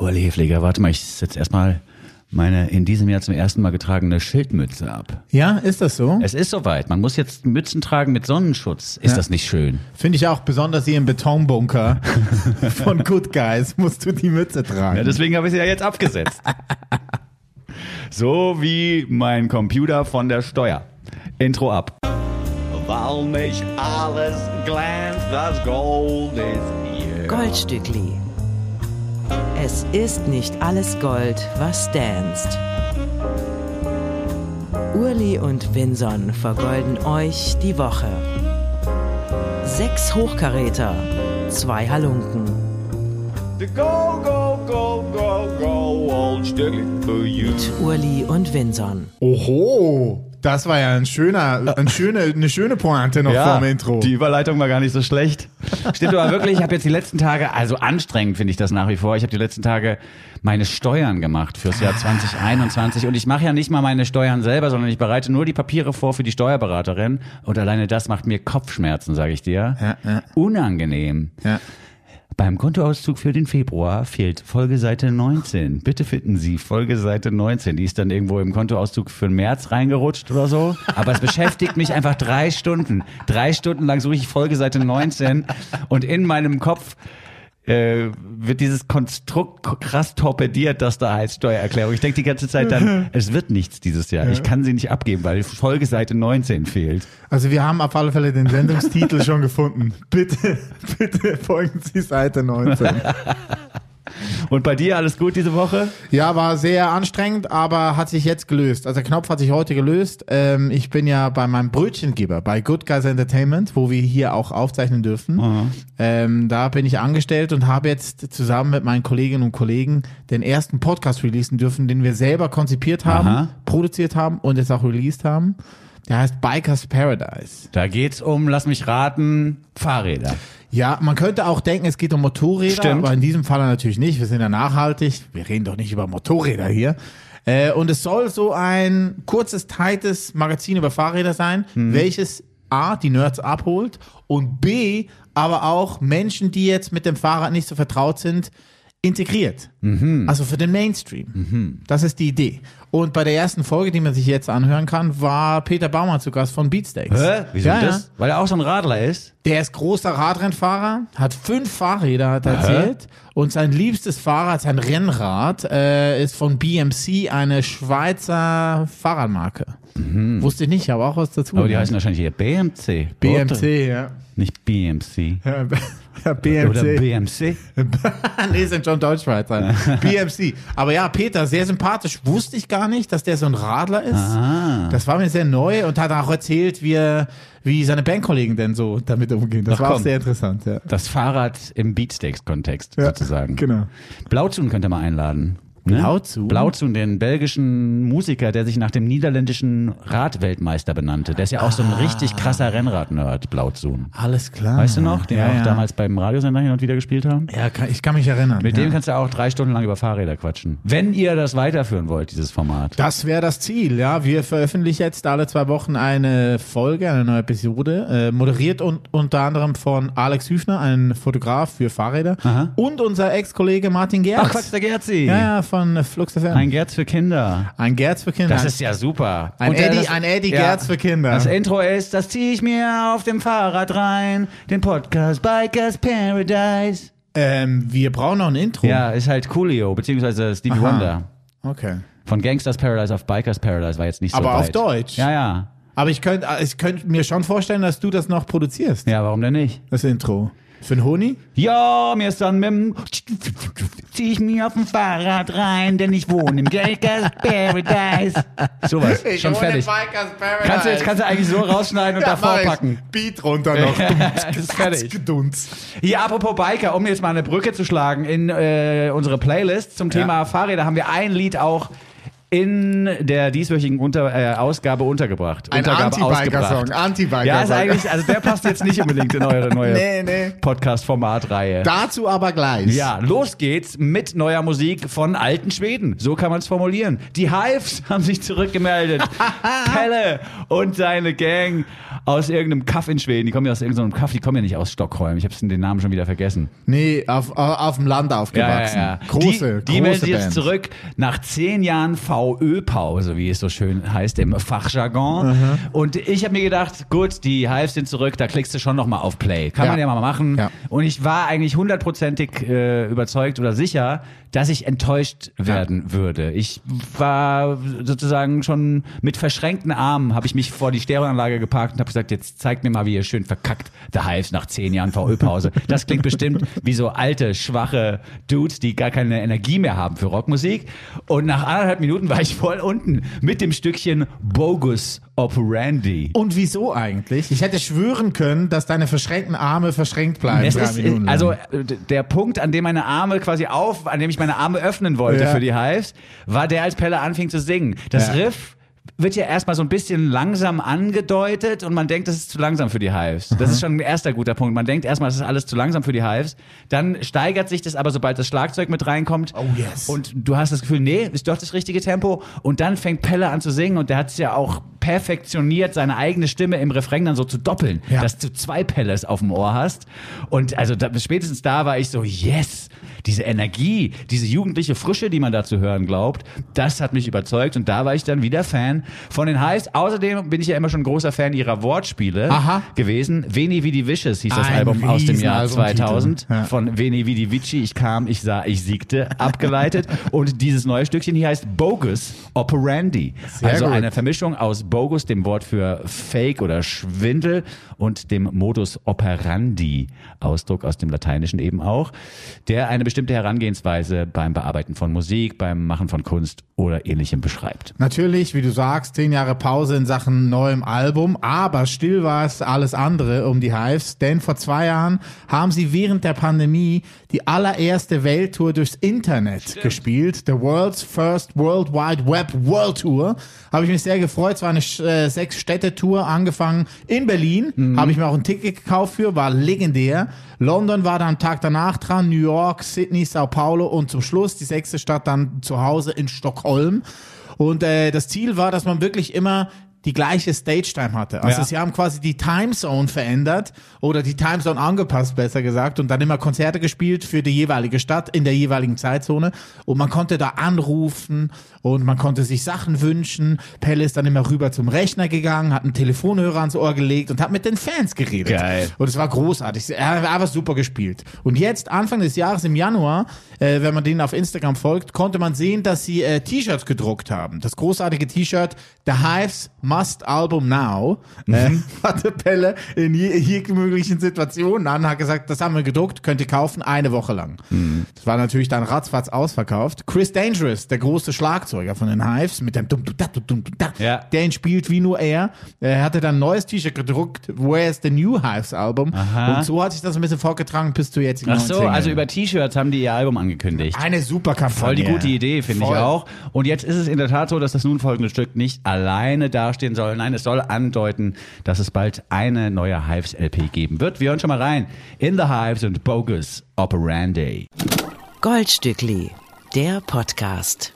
Uli Hefliger, warte mal, ich setze erstmal meine in diesem Jahr zum ersten Mal getragene Schildmütze ab. Ja, ist das so? Es ist soweit. Man muss jetzt Mützen tragen mit Sonnenschutz. Ist Ja. das nicht schön? Finde ich auch besonders hier im Betonbunker von Good Guys musst du die Mütze tragen. Ja, deswegen habe ich sie ja jetzt abgesetzt. so wie mein Computer von der Steuer. Intro ab. Weil nicht alles glänzt, das Gold ist hier. Goldstückli. Es ist nicht alles Gold, was danst. Urli und Vinson vergolden euch die Woche. Sechs Hochkaräter, zwei Halunken. Go, go, go, go, go, old Stückli for you. Urli und Vinson. Oho, das war ja ein schöner, ein schöne, eine schöne Pointe noch vorm Intro. die Überleitung war gar nicht so schlecht. Stimmt aber wirklich, ich habe jetzt die letzten Tage, also anstrengend finde ich das nach wie vor, ich habe die letzten Tage meine Steuern gemacht fürs Jahr 2021 und ich mache ja nicht mal meine Steuern selber, sondern ich bereite nur die Papiere vor für die Steuerberaterin und alleine das macht mir Kopfschmerzen, sage ich dir. Ja, ja. Unangenehm. Ja. Beim Kontoauszug für den Februar fehlt Folgeseite 19. Bitte finden Sie Folgeseite 19. Die ist dann irgendwo im Kontoauszug für den März reingerutscht oder so. Aber es beschäftigt mich einfach drei Stunden. Drei Stunden lang suche ich Folgeseite 19 und in meinem Kopf äh, wird dieses Konstrukt krass torpediert, das da heißt Steuererklärung. Ich denke die ganze Zeit dann, es wird nichts dieses Jahr. Ich kann sie nicht abgeben, weil Folgeseite 19 fehlt. Also wir haben auf alle Fälle den Sendungstitel schon gefunden. Bitte, bitte folgen Sie Seite 19. Und bei dir alles gut diese Woche? Ja, war sehr anstrengend, aber hat sich jetzt gelöst. Also der Knopf hat sich heute gelöst. Ähm, ich bin ja bei meinem Brötchengeber, bei Good Guys Entertainment, wo wir hier auch aufzeichnen dürfen. Ähm, da bin ich angestellt und habe jetzt zusammen mit meinen Kolleginnen und Kollegen den ersten Podcast releasen dürfen, den wir selber konzipiert haben, Aha. produziert haben und jetzt auch released haben. Der heißt Bikers Paradise. Da geht's um, lass mich raten, Fahrräder. Ja, man könnte auch denken, es geht um Motorräder, Stimmt. aber in diesem Fall natürlich nicht. Wir sind ja nachhaltig. Wir reden doch nicht über Motorräder hier. Äh, und es soll so ein kurzes, tightes Magazin über Fahrräder sein, Mhm. welches A, die Nerds abholt und B, aber auch Menschen, die jetzt mit dem Fahrrad nicht so vertraut sind, integriert. Mhm. Also für den Mainstream. Das ist die Idee. Und bei der ersten Folge, die man sich jetzt anhören kann, war Peter Baumann zu Gast von Beatsteaks. Hä? Wieso ja, das? Ja. Weil er auch so ein Radler ist? Der ist großer Radrennfahrer, hat fünf Fahrräder, hat er erzählt. Und sein liebstes Fahrrad, sein Rennrad, äh, ist von BMC, eine Schweizer Fahrradmarke. Wusste ich nicht, aber auch was dazu. Aber die heißen wahrscheinlich hier BMC. BMC, Oder? ja. Nicht BMC. Ja, ja, BMC. Oder BMC. nee, sind schon Deutschschweizer. BMC. Aber ja, Peter, sehr sympathisch. Wusste ich gar nicht, dass der so ein Radler ist. Ah. Das war mir sehr neu und hat auch erzählt, wie, er, wie seine Bandkollegen denn so damit umgehen. Das Ach, war auch komm. sehr interessant, ja. Das Fahrrad im Beatsteaks-Kontext Ja, sozusagen. genau. Blauzun könnt ihr mal einladen. Ne? Blauzun? Blauzun, den belgischen Musiker, der sich nach dem niederländischen Radweltmeister benannte. Der ist ja auch so ein richtig krasser Rennrad-Nerd, Blauzun. Alles klar. Weißt du noch, den ja, wir auch ja. damals beim Radiosender hin und wieder gespielt haben? Ja, kann, ich kann mich erinnern. Mit ja. dem kannst du auch drei Stunden lang über Fahrräder quatschen. Wenn ihr das weiterführen wollt, dieses Format. das wäre das Ziel, ja. Wir veröffentlichen jetzt alle zwei Wochen eine Folge, eine neue Episode, äh, moderiert und unter anderem von Alex Hüfner, ein Fotograf für Fahrräder, Aha. und unser Ex-Kollege Martin Gerz. Ach Quatsch, der Gerzi. Ja, ja, von Flux FM. Ein Gerz für Kinder. Ein Gerz für Kinder. Das ist ja super. Ein Und Eddie- das- ein Eddie Gerz für Kinder. Das Intro ist, das ziehe ich mir auf dem Fahrrad rein, den Podcast Bikers Paradise. ähm, wir brauchen noch ein Intro. Ja, ist halt Coolio, beziehungsweise Stevie Aha. Wonder. Okay. Von Gangsters Paradise auf Bikers Paradise war jetzt nicht so Aber auf weit. Deutsch? Ja, ja. Aber ich könnte ich könnt mir schon vorstellen, dass du das noch produzierst. Ja, warum denn nicht? Das Intro. Für den Honi? Ja, mir ist dann mit dem zieh ich mir auf dem Fahrrad rein, denn ich wohne im Bikers Paradise. Sowas, schon fertig. Kannst du, jetzt kannst du eigentlich so rausschneiden und davor mach ich. packen. Beat runter noch. Das ist fertig. Hier, apropos Biker, um jetzt mal eine Brücke zu schlagen in äh, unsere Playlist zum Thema Fahrräder, haben wir ein Lied auch in der dieswöchigen Unter äh, Ausgabe untergebracht. Ein Anti-Biker-Song. Anti-Biker-Song. Ja, ist eigentlich, also der passt jetzt nicht unbedingt in eure neue Nee, nee. Podcast-Formatreihe. Dazu aber gleich. Ja, los geht's mit neuer Musik von alten Schweden. So kann man es formulieren. Die Hives haben sich zurückgemeldet. Pelle und seine Gang aus irgendeinem Kaff in Schweden. Die kommen ja aus irgendeinem Kaff, die kommen ja nicht aus Stockholm. Ich habe den Namen schon wieder vergessen. Nee, auf, auf, auf dem Land aufgewachsen. Große, die, die große melden sich jetzt zurück nach zehn Jahren VÖ-Pause, wie es so schön heißt im Fachjargon. Und ich habe mir gedacht, gut, die Hives sind zurück, da klickst du schon noch mal auf Play. Kann Ja. man ja mal machen. Ja. Und ich war eigentlich hundertprozentig äh, überzeugt oder sicher, dass ich enttäuscht werden würde. Ich war sozusagen schon mit verschränkten Armen, habe ich mich vor die Stereoanlage geparkt und habe gesagt, jetzt zeigt mir mal, wie ihr schön verkackt The Hives nach zehn Jahren VÖ-Pause. Das klingt bestimmt wie so alte, schwache Dudes, die gar keine Energie mehr haben für Rockmusik. Und nach anderthalb Minuten war ich voll unten mit dem Stückchen Bogus Operandi. Und wieso eigentlich? Ich hätte schwören können, dass deine verschränkten Arme verschränkt bleiben. Ist, also der Punkt, an dem meine Arme quasi auf, an dem ich meine Arme öffnen wollte Ja. für die Hives, war der, als Pelle anfing zu singen. Das Ja. Riff wird ja erstmal so ein bisschen langsam angedeutet und man denkt, das ist zu langsam für die Hives. Mhm. Das ist schon ein erster guter Punkt. Man denkt erstmal, das ist alles zu langsam für die Hives. Dann steigert sich das aber, sobald das Schlagzeug mit reinkommt. Oh, yes. Und du hast das Gefühl, nee, ist doch das richtige Tempo. Und dann fängt Pelle an zu singen und der hat es ja auch perfektioniert, seine eigene Stimme im Refrain dann so zu doppeln, Ja. dass du zwei Pelles auf dem Ohr hast. Und also da, spätestens da war ich so, yes, diese Energie, diese jugendliche Frische, die man da zu hören glaubt, das hat mich überzeugt und da war ich dann wieder Fan von den Highs. Außerdem bin ich ja immer schon großer Fan ihrer Wortspiele Aha. gewesen. Veni Vidi Vicious hieß das Ein Album aus dem Jahr Riesenalbumtitel. 2000 Ja. von Veni Vidi Vici. Ich kam, ich sah, ich siegte, abgeleitet. und dieses neue Stückchen hier heißt Bogus Operandi. Sehr also gut. eine Vermischung aus Bogus, dem Wort für Fake oder Schwindel und dem Modus operandi, Ausdruck aus dem Lateinischen eben auch, der eine bestimmte Herangehensweise beim Bearbeiten von Musik, beim Machen von Kunst oder ähnlichem beschreibt. Natürlich, wie du sagst, zehn Jahre Pause in Sachen neuem Album, aber still war es alles andere um die Hives, denn vor zwei Jahren haben sie während der Pandemie die allererste Welttour durchs Internet gespielt, The World's First World Wide Web World Tour. Habe ich mich sehr gefreut, es war eine äh, Sechs-Städte-Tour, angefangen in Berlin, habe ich mir auch ein Ticket gekauft für, war legendär. London war dann am Tag danach dran, New York, Sydney, Sao Paulo und zum Schluss die sechste Stadt dann zu Hause in Stockholm. Und äh, das Ziel war, dass man wirklich immer die gleiche Stage-Time hatte. Also Ja. sie haben quasi die Timezone verändert oder die Timezone angepasst, besser gesagt, und dann immer Konzerte gespielt für die jeweilige Stadt in der jeweiligen Zeitzone. Und man konnte da anrufen und man konnte sich Sachen wünschen. Pelle ist dann immer rüber zum Rechner gegangen, hat einen Telefonhörer ans Ohr gelegt und hat mit den Fans geredet. Geil. Und es war großartig. Er hat einfach super gespielt. Und jetzt, Anfang des Jahres im Januar, äh, wenn man denen auf Instagram folgt, konnte man sehen, dass sie äh, T-Shirts gedruckt haben. Das großartige T-Shirt The Hives Must Album Now äh, hatte Pelle in je, je möglichen Situationen an, hat gesagt, das haben wir gedruckt, könnt ihr kaufen, eine Woche lang. Das war natürlich dann ratzfatz ausverkauft. Chris Dangerous, der große Schlagzeuger von den Hives, mit dem dum dum da dum dum da, Ja. der ihn spielt wie nur er. Er hatte dann ein neues T-Shirt gedruckt, Where's the New Hives Album. Aha. Und so hat sich das ein bisschen vorgetragen bis zu jetzt. Ach so, also über T-Shirts haben die ihr Album angekündigt. eine super Kampagne. Voll die gute Idee, finde ich auch. Und jetzt ist es in der Tat so, dass das nun folgende Stück nicht alleine dastehen soll. Nein, es soll andeuten, dass es bald eine neue Hives-LP geben wird. Wir hören schon mal rein. In the Hives und Bogus Operandi. Goldstückli, der Podcast.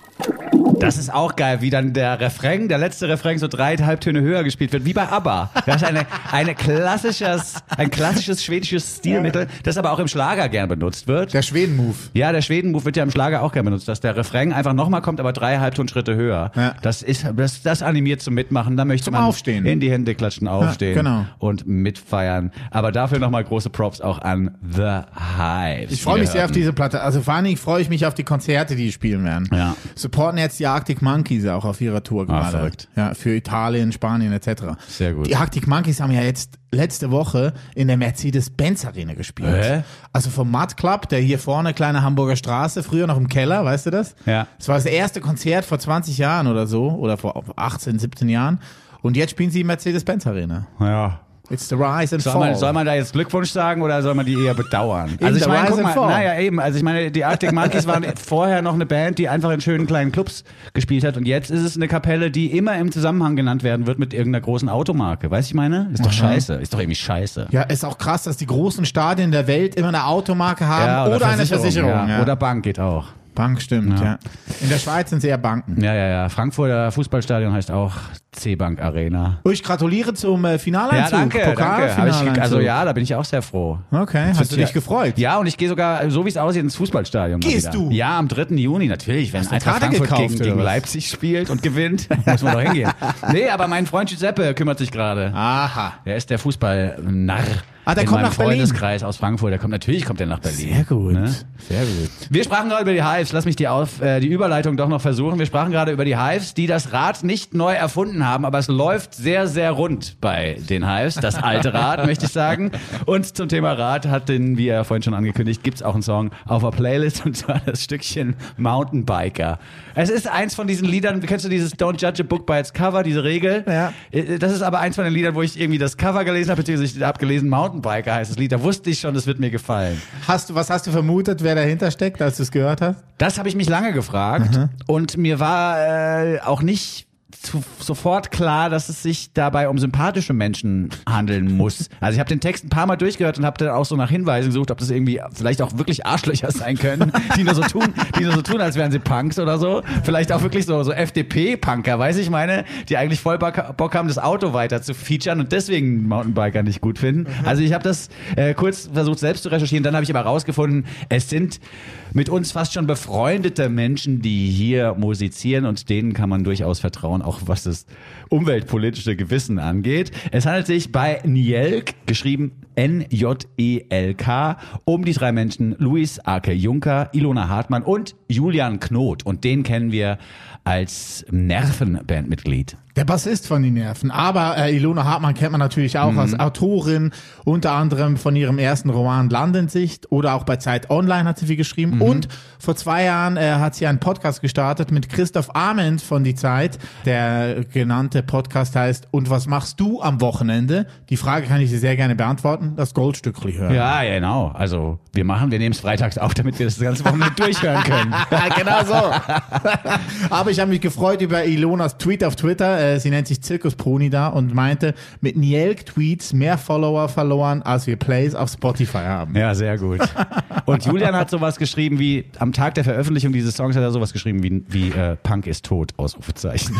Das ist auch geil, wie dann der Refrain, der letzte Refrain so drei Halbtöne höher gespielt wird, wie bei ABBA. Das ist eine, eine klassisches, ein klassisches schwedisches Stilmittel, das aber auch im Schlager gern benutzt wird. Der Schweden-Move. Ja, der Schweden-Move wird ja im Schlager auch gerne benutzt, dass der Refrain einfach nochmal kommt, aber drei Halbtonschritte höher. Ja. Das ist, das, das animiert zum Mitmachen. Da möchte Zum man Aufstehen. in die Hände klatschen, aufstehen genau. und mitfeiern. Aber dafür nochmal große Props auch an The Hives. Ich freue mich sehr auf diese Platte. Also vor allen Dingen freue ich mich auf die Konzerte, die spielen werden. Ja. Supporten jetzt die Arctic Monkeys auch auf ihrer Tour gerade. Ah, verrückt. Ja, für Italien, Spanien etc. Sehr gut. Die Arctic Monkeys haben ja jetzt letzte Woche in der Mercedes-Benz Arena gespielt. Hä? Also vom Mud Club, der hier vorne, kleine Hamburger Straße, früher noch im Keller, weißt du das? Ja. Das war das erste Konzert vor 20 Jahren oder so, oder vor 18, 17 Jahren. Und jetzt spielen sie im Mercedes-Benz Arena. Ja. It's the rise and Soll fall. man, soll man da jetzt Glückwunsch sagen oder soll man die eher bedauern? Also ich meine, guck mal, naja eben, also ich meine, die Arctic Monkeys waren vorher noch eine Band, die einfach in schönen kleinen Clubs gespielt hat und jetzt ist es eine Kapelle, die immer im Zusammenhang genannt werden wird mit irgendeiner großen Automarke. Weißt du, ich meine? Ist doch scheiße, ist doch irgendwie scheiße. ja, ist auch krass, dass die großen Stadien der Welt immer eine Automarke haben oder, eine Versicherung. ja. Ja. Oder Bank geht auch. Bank stimmt, Ja. ja. In der Schweiz sind es eher Banken. Ja, ja, ja. Frankfurter Fußballstadion heißt auch C-Bank Arena. Oh, ich gratuliere zum äh, Finaleinzug. Ja, danke, danke. Hab Pokalfinaleinzug. ich, also ja, da bin ich auch sehr froh. Okay, hast du dich gefreut? Ja, und ich gehe sogar, so wie es aussieht, ins Fußballstadion. Gehst du? Ja, am 3. Juni, natürlich. Wenn Eintracht Frankfurt gekauft, gegen, gegen? Leipzig spielt und gewinnt, muss man doch hingehen. Nee, aber mein Freund Giuseppe kümmert sich gerade. Aha. Er ist der Fußballnarr. Ah, der in kommt meinem nach Berlin. Freundeskreis aus Frankfurt. Der kommt natürlich kommt er nach Berlin. Sehr gut. Ne? Sehr gut. Wir sprachen gerade über die Hives. Lass mich die, auf, äh, die Überleitung doch noch versuchen. Wir sprachen gerade über die Hives, die das Rad nicht neu erfunden haben, aber es läuft sehr, sehr rund bei den Hives. Das alte Rad, möchte ich sagen. Und zum Thema Rad hat den, wie er vorhin schon angekündigt, gibt's auch einen Song auf der Playlist und zwar das Stückchen Mountainbiker. Es ist eins von diesen Liedern, kennst du dieses Don't Judge a Book by its Cover, diese Regel? Ja. Äh, Das ist aber eins von den Liedern, wo ich irgendwie das Cover gelesen habe, beziehungsweise ich habe Mountainbiker heißt das Lied. Da wusste ich schon, das wird mir gefallen. Hast du, was hast du vermutet, wer dahinter steckt, als du es gehört hast? Das habe ich mich lange gefragt und mir war äh, auch nicht zu, sofort klar, dass es sich dabei um sympathische Menschen handeln muss. Also ich habe den Text ein paar Mal durchgehört und habe dann auch so nach Hinweisen gesucht, ob das irgendwie vielleicht auch wirklich Arschlöcher sein können, die nur so tun, die nur so tun, als wären sie Punks oder so. Vielleicht auch wirklich so, so FDP-Punker, weiß ich meine, die eigentlich voll Bock, haben, das Auto weiter zu featuren und deswegen Mountainbiker nicht gut finden. Also ich habe das äh, kurz versucht selbst zu recherchieren, dann habe ich aber rausgefunden, es sind mit uns fast schon befreundete Menschen, die hier musizieren und denen kann man durchaus vertrauen, auch was das umweltpolitische Gewissen angeht. Es handelt sich bei Nielk, geschrieben N-J-E-L-K, um die drei Menschen Luis Ake Juncker, Ilona Hartmann und Julian Knot. Und den kennen wir als Nervenbandmitglied. Der Bassist von den Nerven. Aber äh, Ilona Hartmann kennt man natürlich auch als Autorin, unter anderem von ihrem ersten Roman Landensicht oder auch bei Zeit Online hat sie viel geschrieben. Und vor zwei Jahren äh, hat sie einen Podcast gestartet mit Christoph Arment von Die Zeit. Der genannte Podcast heißt Und was machst du am Wochenende? Die Frage kann ich dir sehr gerne beantworten. Das Goldstückli hören. Ja, genau. Also wir machen, wir nehmen es freitags auf, damit wir das ganze Wochenende durchhören können. genau so. Aber ich habe mich gefreut über Ilonas Tweet auf Twitter. Äh, Sie nennt sich Zirkus Pony da und meinte, mit Nielk Tweets mehr Follower verloren, als wir Plays auf Spotify haben. Ja, sehr gut. Und Julian hat sowas geschrieben wie, am Tag der Veröffentlichung dieses Songs hat er sowas geschrieben wie, wie äh, Punk ist tot, Ausrufezeichen.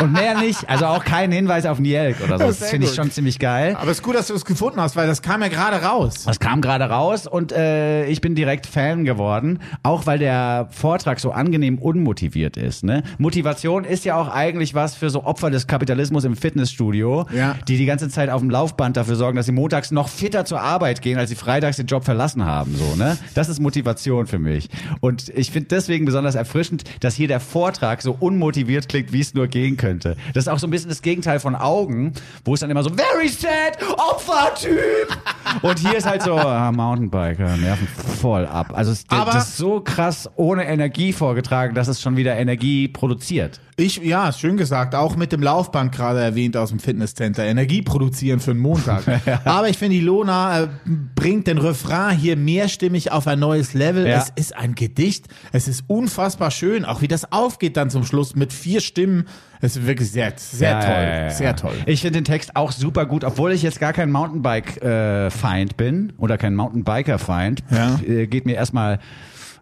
Und mehr nicht, also auch kein Hinweis auf Nielk oder so. Das sehr finde ich schon ziemlich geil. Aber es ist gut, dass du es gefunden hast, weil das kam ja gerade raus. Das kam gerade raus und äh, ich bin direkt Fan geworden, auch weil der Vortrag so angenehm unmotiviert ist. Ne? Motivation ist ja auch eigentlich was für so Opfer des Kapitalismus im Fitnessstudio, Ja. die die ganze Zeit auf dem Laufband dafür sorgen, dass sie montags noch fitter zur Arbeit gehen, als sie freitags den Job verlassen haben. So, ne? Das ist Motivation für mich. Und ich finde deswegen besonders erfrischend, dass hier der Vortrag so unmotiviert klingt, wie es nur gehen könnte. Das ist auch so ein bisschen das Gegenteil von Augen, wo es dann immer so very sad, Opfertyp. Und hier ist halt so ah, Mountainbiker, nerven voll ab. Also es, das ist so krass ohne Energie vorgetragen, dass es schon wieder Energie produziert. Ich, ja, schön gesagt, auch mit dem Laufband gerade erwähnt aus dem Fitnesscenter. Energie produzieren für einen Montag. Aber ich finde, Ilona äh, bringt den Refrain hier mehrstimmig auf ein neues Level. Ja. Es ist ein Gedicht. Es ist unfassbar schön. Auch wie das aufgeht dann zum Schluss mit vier Stimmen. Es ist wirklich sehr, sehr Ja, toll. ja, ja, ja. Sehr toll. Ich finde den Text auch super gut, obwohl ich jetzt gar kein Mountainbike-Feind bin oder kein Mountainbiker-Feind. Ja. Äh, Geht mir erstmal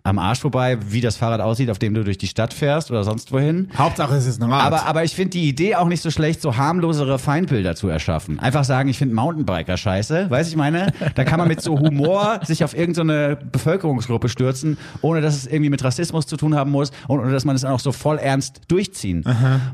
am Arsch vorbei, wie das Fahrrad aussieht, auf dem du durch die Stadt fährst oder sonst wohin. Hauptsache es ist ein Rad. Aber, aber ich finde die Idee auch nicht so schlecht, so harmlosere Feindbilder zu erschaffen. Einfach sagen, ich finde Mountainbiker scheiße, weiß ich meine? Da kann man mit so Humor sich auf irgendeine Bevölkerungsgruppe stürzen, ohne dass es irgendwie mit Rassismus zu tun haben muss und ohne dass man es auch so voll ernst durchziehen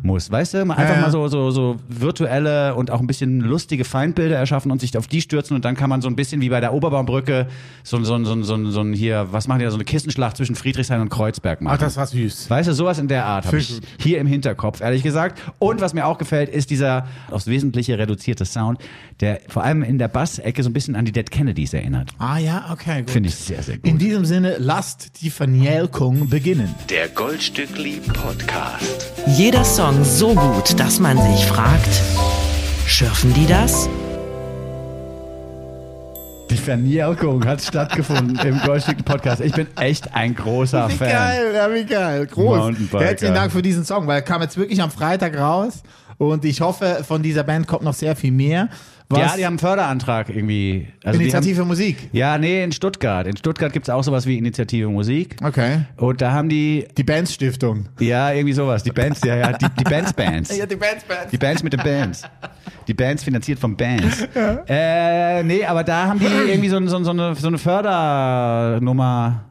muss. Weißt du? Einfach Ja, ja. mal so, so, so virtuelle und auch ein bisschen lustige Feindbilder erschaffen und sich auf die stürzen und dann kann man so ein bisschen wie bei der Oberbaumbrücke so, so, so, so, so ein hier, was machen die da, so eine Kissenschlacht zwischen Friedrichshain und Kreuzberg machen. Ach, das war süß. Weißt du, sowas in der Art habe ich hier im Hinterkopf, ehrlich gesagt. Und was mir auch gefällt, ist dieser aufs Wesentliche reduzierte Sound, der vor allem in der Bassecke so ein bisschen an die Dead Kennedys erinnert. Ah ja, okay, gut. Finde ich sehr, sehr gut. In diesem Sinne, lasst die Vernielkung beginnen. Der Goldstückli Podcast. Jeder Song so gut, dass man sich fragt, schürfen die das? Vernielkung hat stattgefunden im Goldstück Podcast. Ich bin echt ein großer Wie Fan. geil, ja, wie geil. Groß. Herzlichen Dank für diesen Song, weil er kam jetzt wirklich am Freitag raus. Und ich hoffe, von dieser Band kommt noch sehr viel mehr. Was Ja, die haben einen Förderantrag irgendwie. Also Initiative haben, Musik. ja, nee, in Stuttgart. In Stuttgart gibt's auch sowas wie Initiative Musik. Okay. Und da haben die, Die Bands Stiftung. ja, irgendwie sowas. Die Bands, ja, ja, die, die Bands Bands. die Bands, Bands. Die Bands mit den Bands. Die Bands finanziert von Bands. Äh, nee, aber da haben die irgendwie so, so, so, eine, so eine Fördernummer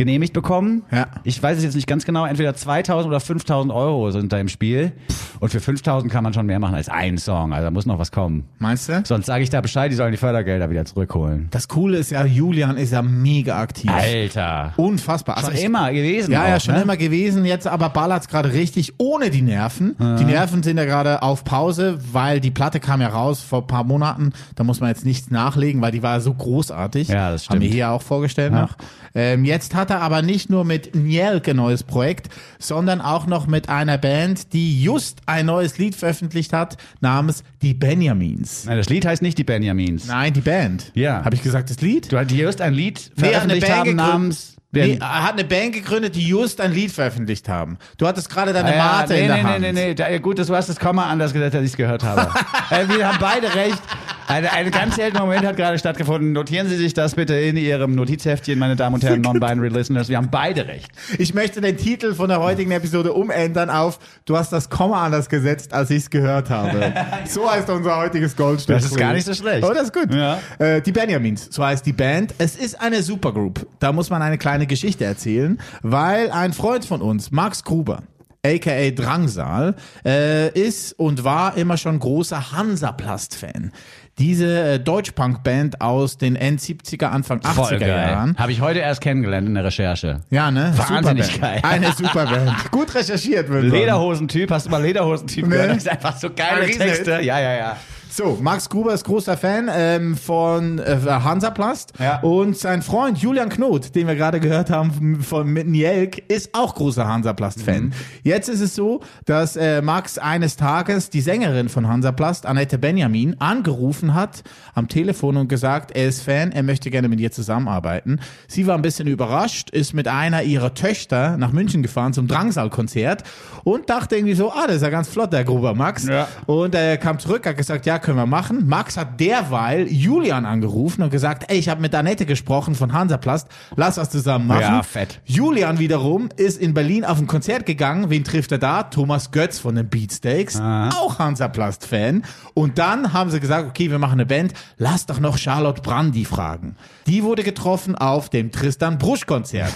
genehmigt bekommen. Ja. Ich weiß es jetzt nicht ganz genau. Entweder 2000 oder 5000 Euro sind da im Spiel. Und für 5000 kann man schon mehr machen als einen Song. Also da muss noch was kommen. Meinst du? Sonst sage ich da Bescheid, die sollen die Fördergelder wieder zurückholen. Das Coole ist ja, Julian ist ja mega aktiv. Alter. Unfassbar. Also Schon ich- immer gewesen. Ja, auch, ja, schon ne? immer gewesen. Jetzt aber ballert's gerade richtig ohne die Nerven. Die Nerven sind ja gerade auf Pause, weil die Platte kam ja raus vor ein paar Monaten. Da muss man jetzt nichts nachlegen, weil die war so großartig. Ja, das Haben wir stimmt. hier auch vorgestellt noch. Ähm, jetzt hat er aber nicht nur mit Njelk ein neues Projekt, sondern auch noch mit einer Band, die just ein neues Lied veröffentlicht hat, namens Die Benjamins. Nein, das Lied heißt nicht die Benjamins. Nein, die Band. Ja. Habe ich gesagt, das Lied? Du hast just ein Lied Nee, er hat eine veröffentlicht Band haben namens... Nee, er hat eine Band gegründet, die just ein Lied veröffentlicht haben. Du hattest gerade deine Ah, ja, Mate nee, in der nee, Hand. Nee, nee, nee, da, gut, dass du hast das Komma anders gesetzt, als ich es gehört habe. äh, wir haben beide recht. Ein, ein ganz seltener Moment hat gerade stattgefunden. Notieren Sie sich das bitte in Ihrem Notizheftchen, meine Damen und Herren, Non-Binary Listeners. Wir haben beide recht. Ich möchte den Titel von der heutigen Episode umändern auf Du hast das Komma anders gesetzt, als ich es gehört habe. so heißt unser heutiges Goldstück. Das ist gar nicht so schlecht. Oh, das ist gut. Ja. Äh, die Benjamins, so heißt die Band. Es ist eine Supergroup. Da muss man eine kleine Geschichte erzählen, weil ein Freund von uns, Max Gruber, aka Drangsal, äh, ist und war immer schon großer Hansaplast-Fan. Diese äh, Deutschpunk-Band aus den End-70er, Anfang 80er Jahren. Habe ich heute erst kennengelernt in der Recherche. Ja, ne? Wahnsinnig Superband. geil. Eine Superband. Gut recherchiert, würde ich sagen. Lederhosentyp, hast du mal Lederhosentyp Nee. gehört? Das ist einfach so geile Texte. Ja, ja, ja. So, Max Gruber ist großer Fan ähm, von äh, Hansaplast Ja. und sein Freund Julian Knot, den wir gerade gehört haben von mit Njelk, ist auch großer Hansaplast-Fan. Mhm. Jetzt ist es so, dass äh, Max eines Tages die Sängerin von Hansaplast, Annette Benjamin, angerufen hat am Telefon und gesagt, er ist Fan, er möchte gerne mit ihr zusammenarbeiten. Sie war ein bisschen überrascht, ist mit einer ihrer Töchter nach München gefahren zum Drangsal-Konzert und dachte irgendwie so, ah, das ist ja ganz flott, der Gruber Max. Ja. Und er kam zurück, hat gesagt, ja, können wir machen. Max hat derweil Julian angerufen und gesagt, ey, ich habe mit Annette gesprochen von Hansaplast, lass was zusammen machen. Ja, fett. Julian wiederum ist in Berlin auf ein Konzert gegangen. Wen trifft er da? Thomas Götz von den Beatsteaks, auch Hansaplast-Fan. Und dann haben sie gesagt, okay, wir machen eine Band, lass doch noch Charlotte Brandy fragen. Die wurde getroffen auf dem Tristan Brusch-Konzert.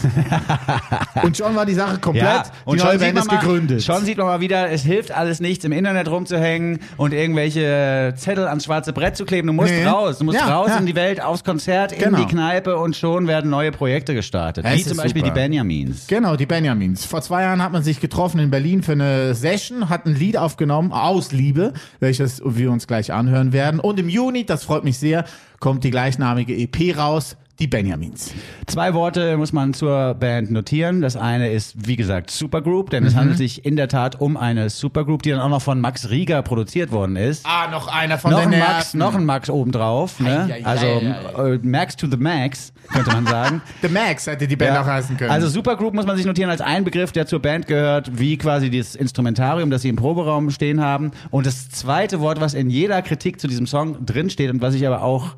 und schon war die Sache komplett, Ja, die neue Band ist mal, gegründet. schon sieht man mal wieder, es hilft alles nichts, im Internet rumzuhängen und irgendwelche Zettel ans schwarze Brett zu kleben. Du musst Nee. raus, du musst Ja, raus ja. in die Welt, aufs Konzert, in Genau. die Kneipe und schon werden neue Projekte gestartet. Es Wie zum Beispiel super. die Benjamins. Genau, die Benjamins. Vor zwei Jahren hat man sich getroffen in Berlin für eine Session, hat ein Lied aufgenommen aus Liebe, welches wir uns gleich anhören werden. Und im Juni, das freut mich sehr, kommt die gleichnamige EP raus, die Benjamins. Zwei Worte muss man zur Band notieren. Das eine ist, wie gesagt, Supergroup, denn es handelt sich in der Tat um eine Supergroup, die dann auch noch von Max Rieger produziert worden ist. Ah, noch einer von noch den ein Max, noch ein Max obendrauf. Ne? Ei, ei, also ei, äh, Max to the Max, könnte man sagen. The Max hätte die Band Ja. auch heißen können. Also Supergroup muss man sich notieren als ein Begriff, der zur Band gehört, wie quasi das Instrumentarium, das sie im Proberaum stehen haben. Und das zweite Wort, was in jeder Kritik zu diesem Song drinsteht und was ich aber auch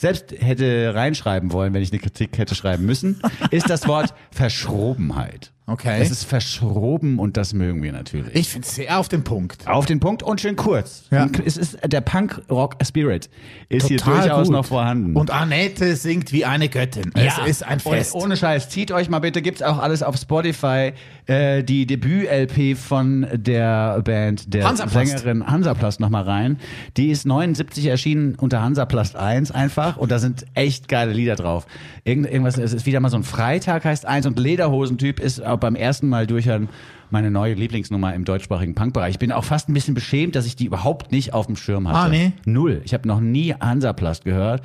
selbst hätte reinschreiben wollen, wenn ich eine Kritik hätte schreiben müssen, ist das Wort Verschrobenheit. Okay. Es ist verschroben und das mögen wir natürlich. ich finde es sehr auf den Punkt. Auf den Punkt und schön kurz. Ja. Es ist der Punk-Rock-Spirit ist hier durchaus gut. noch vorhanden. Und Annette singt wie eine Göttin. Es ist ein Fest. Und ohne Scheiß, zieht euch mal bitte, gibt's auch alles auf Spotify, äh, die Debüt-LP von der Band, der Hansaplast. Sängerin Hansaplast nochmal rein. Die ist 79 erschienen unter Hansaplast 1 einfach und da sind echt geile Lieder drauf. Irgend, irgendwas, es ist wieder mal so ein Freitag heißt eins und Lederhosentyp ist beim ersten Mal durchhören meine neue Lieblingsnummer im deutschsprachigen Punkbereich. Ich bin auch fast ein bisschen beschämt, dass ich die überhaupt nicht auf dem Schirm hatte. Ah, nee? Null. Ich habe noch nie Hansaplast gehört,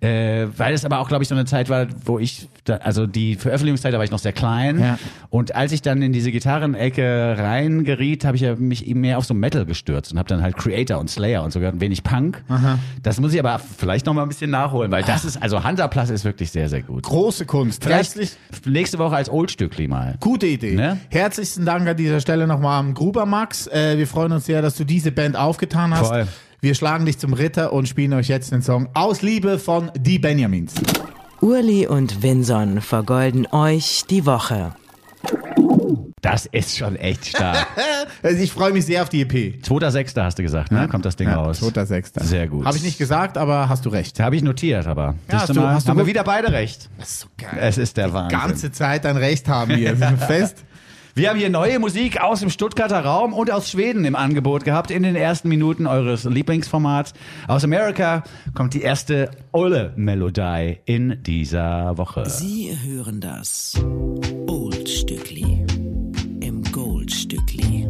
äh, weil es aber auch, glaube ich, so eine Zeit war, wo ich, da, also die Veröffentlichungszeit, da war ich noch sehr klein. Ja. Und als ich dann in diese Gitarrenecke reingeriet, habe ich ja mich eben mehr auf so Metal gestürzt und habe dann halt Creator und Slayer und so gehört, und wenig Punk. Das muss ich aber vielleicht noch mal ein bisschen nachholen, weil das ist, also Hansaplast ist wirklich sehr, sehr gut. Große Kunst. Herzlich, nächste Woche als Oldstückli mal. gute Idee. Ne? Herzlichsten Dank an dieser Stelle nochmal am Gruber Max. Äh, wir freuen uns sehr, dass du diese Band aufgetan hast. Voll. Wir schlagen dich zum Ritter und spielen euch jetzt den Song Aus Liebe von Die Benjamins. Urli und Vinson vergolden euch die Woche. Das ist schon echt stark. Also ich freue mich sehr auf die EP. 2.6. hast du gesagt, ne? Kommt das Ding raus. 2.6. Sehr gut. Habe ich nicht gesagt, aber hast du recht. Habe ich notiert, aber. Ja, hast du mal, hast du haben wir wieder beide recht. Das ist so geil. Es ist der Wahnsinn. Ganze Zeit ein Recht haben wir. Sind wir fest? Wir haben hier neue Musik aus dem Stuttgarter Raum und aus Schweden im Angebot gehabt in den ersten Minuten eures Lieblingsformats. Aus Amerika kommt die erste Olle Melodie in dieser Woche. Sie hören das Oldstückli im Goldstückli.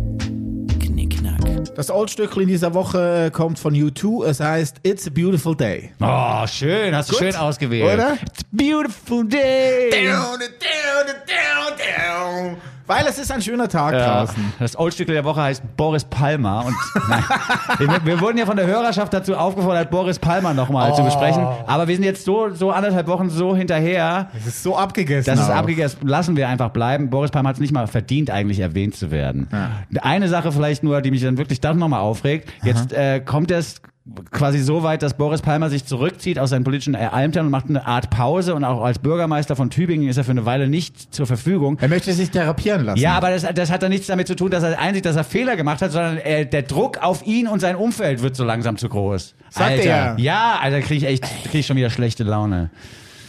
Knickknack. Das Oldstückchen in dieser Woche äh, kommt von U2. Es heißt It's a Beautiful Day. Oh, schön, hast du Gut. schön ausgewählt. Oder? It's a beautiful day. Down, down, down, down. Weil es ist ein schöner Tag Ja, draußen. das Oldstück der Woche heißt Boris Palmer. Und nein, wir, wir wurden ja von der Hörerschaft dazu aufgefordert, Boris Palmer nochmal zu besprechen. Aber wir sind jetzt so, so anderthalb Wochen so hinterher. Es ist so abgegessen. Das ist abgegessen. Lassen wir einfach bleiben. Boris Palmer hat es nicht mal verdient, eigentlich erwähnt zu werden. Eine Sache vielleicht nur, die mich dann wirklich dann nochmal aufregt. Jetzt äh, kommt es quasi so weit, dass Boris Palmer sich zurückzieht aus seinen politischen Ämtern und macht eine Art Pause und auch als Bürgermeister von Tübingen ist er für eine Weile nicht zur Verfügung. Er möchte sich therapieren lassen. Ja, aber das, das hat dann nichts damit zu tun, dass er einsieht, dass er Fehler gemacht hat, sondern äh, der Druck auf ihn und sein Umfeld wird so langsam zu groß. Sagt Alter. er. Ja, Alter, krieg ich echt, krieg ich schon wieder schlechte Laune.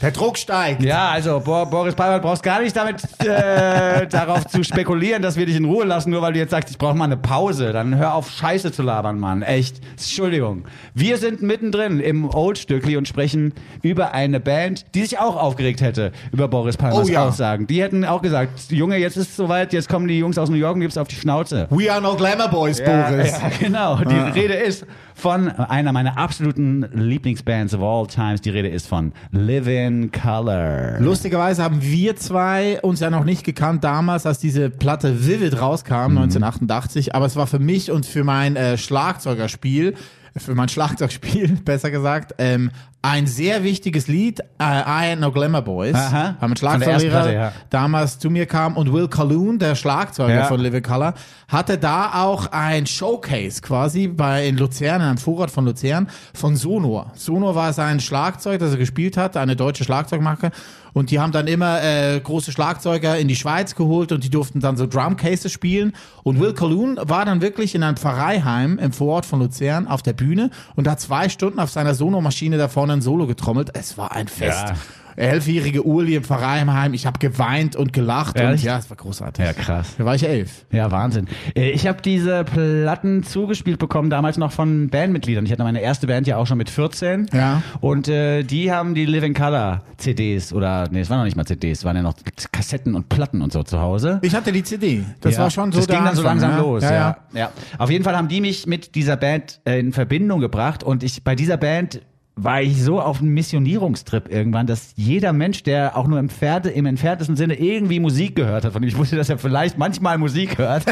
Der Druck steigt. Ja, also Bo Boris Palmer, brauchst gar nicht damit äh, darauf zu spekulieren, dass wir dich in Ruhe lassen, nur weil du jetzt sagst, ich brauche mal eine Pause. Dann hör auf, Scheiße zu labern, Mann. Echt. Entschuldigung. Wir sind mittendrin im Oldstückli und sprechen über eine Band, die sich auch aufgeregt hätte über Boris Palmers Oh ja. Aussagen. Die hätten auch gesagt, Junge, jetzt ist es soweit, jetzt kommen die Jungs aus New York und gibt's auf die Schnauze. We are no glamour boys, Boris. Ja, genau. Die Rede ist von einer meiner absoluten Lieblingsbands of all times. Die Rede ist von Living Color. Lustigerweise haben wir zwei uns ja noch nicht gekannt damals, als diese Platte Vivid rauskam, 1988. Aber es war für mich und für mein äh, Schlagzeugerspiel, für mein Schlagzeugspiel, besser gesagt, ähm, ein sehr wichtiges Lied, äh, I Ain't No Glamour Boys. Aha. Haben ein Von der ersten Schlagzeuglehrer ja. damals zu mir kam und Will Calhoun, der Schlagzeuger Ja. von Living Color, hatte da auch ein Showcase quasi bei in Luzern, in einem Vorort von Luzern, von Sonor. Sonor war sein Schlagzeug, das er gespielt hat, eine deutsche Schlagzeugmarke. Und die haben dann immer äh, große Schlagzeuger in die Schweiz geholt und die durften dann so Drumcases spielen. Und Will Calhoun war dann wirklich in einem Pfarreiheim im Vorort von Luzern auf der Bühne und hat zwei Stunden auf seiner Sonor-Maschine da vorne ein Solo getrommelt. Es war ein Fest. Ja. Elfjährige Uli im Pfarreiheim, ich habe geweint und gelacht und Ehrlich? ja, es war großartig. Ja, krass. Da war ich elf. Ja, Wahnsinn. Äh, Ich habe diese Platten zugespielt bekommen, damals noch von Bandmitgliedern. Ich hatte meine erste Band ja auch schon mit 14. Ja. Und äh, die haben die Living Color CDs oder, nee, es waren noch nicht mal CDs, es waren ja noch Kassetten und Platten und so zu Hause. Ich hatte die CD. Das Ja, war schon so Das ging dann so langsam ja? los. Ja, Ja, ja. ja. Auf jeden Fall haben die mich mit dieser Band äh, in Verbindung gebracht und ich bei dieser Band war ich so auf einem Missionierungstrip irgendwann, dass jeder Mensch, der auch nur im, Pferde, im entferntesten Sinne irgendwie Musik gehört hat, von dem ich wusste, dass er vielleicht manchmal Musik hört,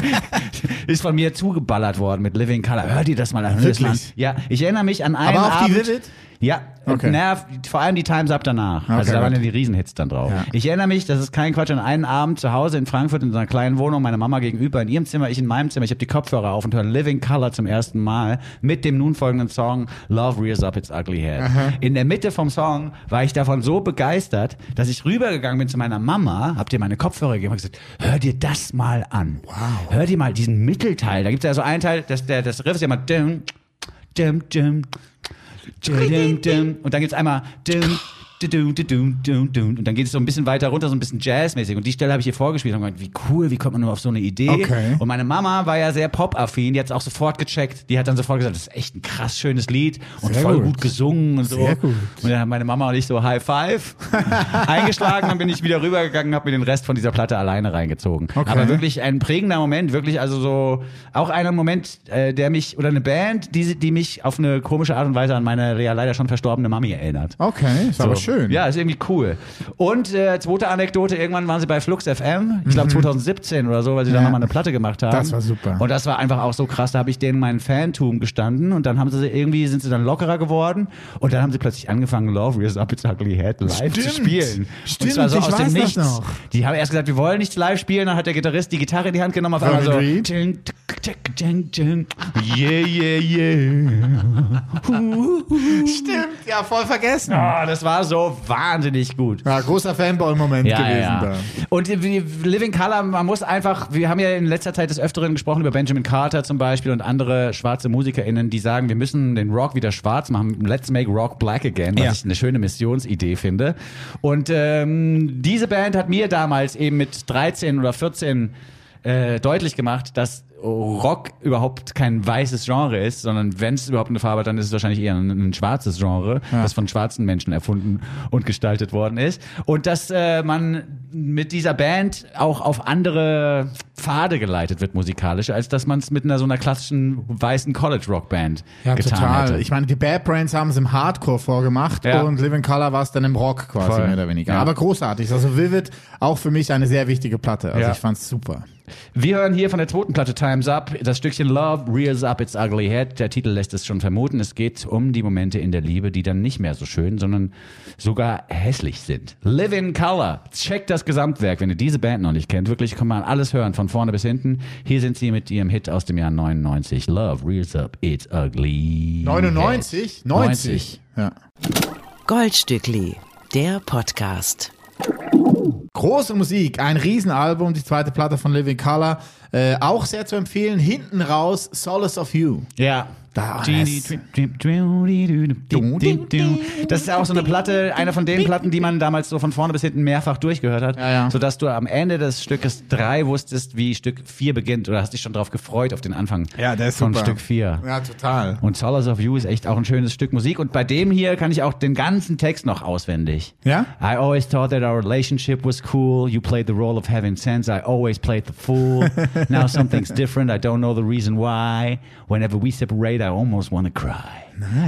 ist von mir zugeballert worden mit Living Color. Hör dir das mal an. Wirklich? Ja, ich erinnere mich an einen Aber auch die Abend. Vivid? Ja, Okay. na, vor allem die Times Up danach. also da waren ja die Riesenhits dann drauf. Ja. Ich erinnere mich, das ist kein Quatsch, an einen Abend zu Hause in Frankfurt in so einer kleinen Wohnung, meine Mama gegenüber in ihrem Zimmer, ich in meinem Zimmer, ich habe die Kopfhörer auf und höre Living Color zum ersten Mal mit dem nun folgenden Song Love Rears Up Its Ugly Head. In der Mitte vom Song war ich davon so begeistert, dass ich rübergegangen bin zu meiner Mama, hab dir meine Kopfhörer gegeben und gesagt, hör dir das mal an. Wow. Hör dir mal diesen Mittelteil, da gibt's ja so einen Teil, das, der, das Riff ist ja immer dum, Dim, dim. Und dann gibt's einmal Und dann geht es so ein bisschen weiter runter, so ein bisschen jazzmäßig. Und die Stelle habe ich ihr vorgespielt und gemeint, wie cool, wie kommt man nur auf so eine Idee? Okay. Und meine Mama war ja sehr pop-affin, die hat es auch sofort gecheckt. Die hat dann sofort gesagt, das ist echt ein krass schönes Lied und Sehr voll gut. gut, gesungen und so. Sehr gut. Und dann haben meine Mama und ich so High Five eingeschlagen, dann bin ich wieder rübergegangen, habe mir den Rest von dieser Platte alleine reingezogen. Okay. Aber wirklich ein prägender Moment, wirklich also so auch einer Moment, äh, der mich oder eine Band, die, die mich auf eine komische Art und Weise an meine ja leider schon verstorbene Mami erinnert. Okay, ist aber schön. Ja, ist irgendwie cool. Und äh, zweite Anekdote, irgendwann waren sie bei Flux FM, ich glaube 2017 oder so, weil sie da Mhm. Ja. nochmal eine Platte gemacht haben. Das war super. Und das war einfach auch so krass, da habe ich denen meinen Fantum gestanden und dann haben sie irgendwie, sind sie dann lockerer geworden und dann haben sie plötzlich angefangen, Love Rears Up Its Ugly Head live Stimmt. zu spielen. Stimmt, und zwar so ich aus dem weiß das Nichts. noch. Die haben erst gesagt, wir wollen nichts live spielen, dann hat der Gitarrist die Gitarre in die Hand genommen, auf einmal so, yeah, yeah, yeah. Stimmt, ja, voll vergessen. Ah, das war so wahnsinnig gut. Ja, großer Fanboy-Moment Ja, gewesen ja, da. Und die Living Color, man muss einfach, wir haben ja in letzter Zeit des Öfteren gesprochen über Benjamin Carter zum Beispiel und andere schwarze MusikerInnen, die sagen, wir müssen den Rock wieder schwarz machen. Let's make Rock black again, was Ja. ich eine schöne Missionsidee finde. Und ähm, diese Band hat mir damals eben mit 13 oder 14 äh, deutlich gemacht, dass Rock überhaupt kein weißes Genre ist, sondern wenn es überhaupt eine Farbe hat, dann ist es wahrscheinlich eher ein, ein schwarzes Genre, das von schwarzen Menschen erfunden und gestaltet worden ist. Und dass äh, man mit dieser Band auch auf andere Pfade geleitet wird musikalisch, als dass man es mit einer so einer klassischen weißen College-Rock-Band Ja, getan total. hätte. Ich meine, die Bad Brains haben es im Hardcore vorgemacht Ja. und Living Color war es dann im Rock quasi Voll. mehr oder weniger. Ja. Aber großartig. Also Vivid auch für mich eine sehr wichtige Platte. Also Ja. ich fand's super. Wir hören hier von der zweiten Platte Time's Up das Stückchen Love Rears Up Its Ugly Head. Der Titel lässt es schon vermuten. Es geht um die Momente in der Liebe, die dann nicht mehr so schön, sondern sogar hässlich sind. Live in Color. Checkt das Gesamtwerk, wenn ihr diese Band noch nicht kennt. Wirklich kann man alles hören, von vorne bis hinten. Hier sind sie mit ihrem Hit aus dem Jahr 99. Love Rears Up Its Ugly 99? Head. 90. Ja. Goldstückli, der Podcast. Große Musik, ein Riesenalbum, die zweite Platte von Living Color. Äh, auch sehr zu empfehlen. Hinten raus, Solace of You. Ja. Da Das ist ja auch so eine Platte, eine von den Platten, die man damals so von vorne bis hinten mehrfach durchgehört hat, Ja, ja. sodass du am Ende des Stückes drei wusstest, wie Stück vier beginnt oder hast dich schon darauf gefreut auf den Anfang Ja, der ist von super. Stück vier. Ja, total. Und Solace of You ist echt auch ein schönes Stück Musik. Und bei dem hier kann ich auch den ganzen Text noch auswendig. Ja? I always thought that our relationship was cool. You played the role of having sense. I always played the fool. Now something's different. I don't know the reason why. Whenever we separate, I almost wanna cry.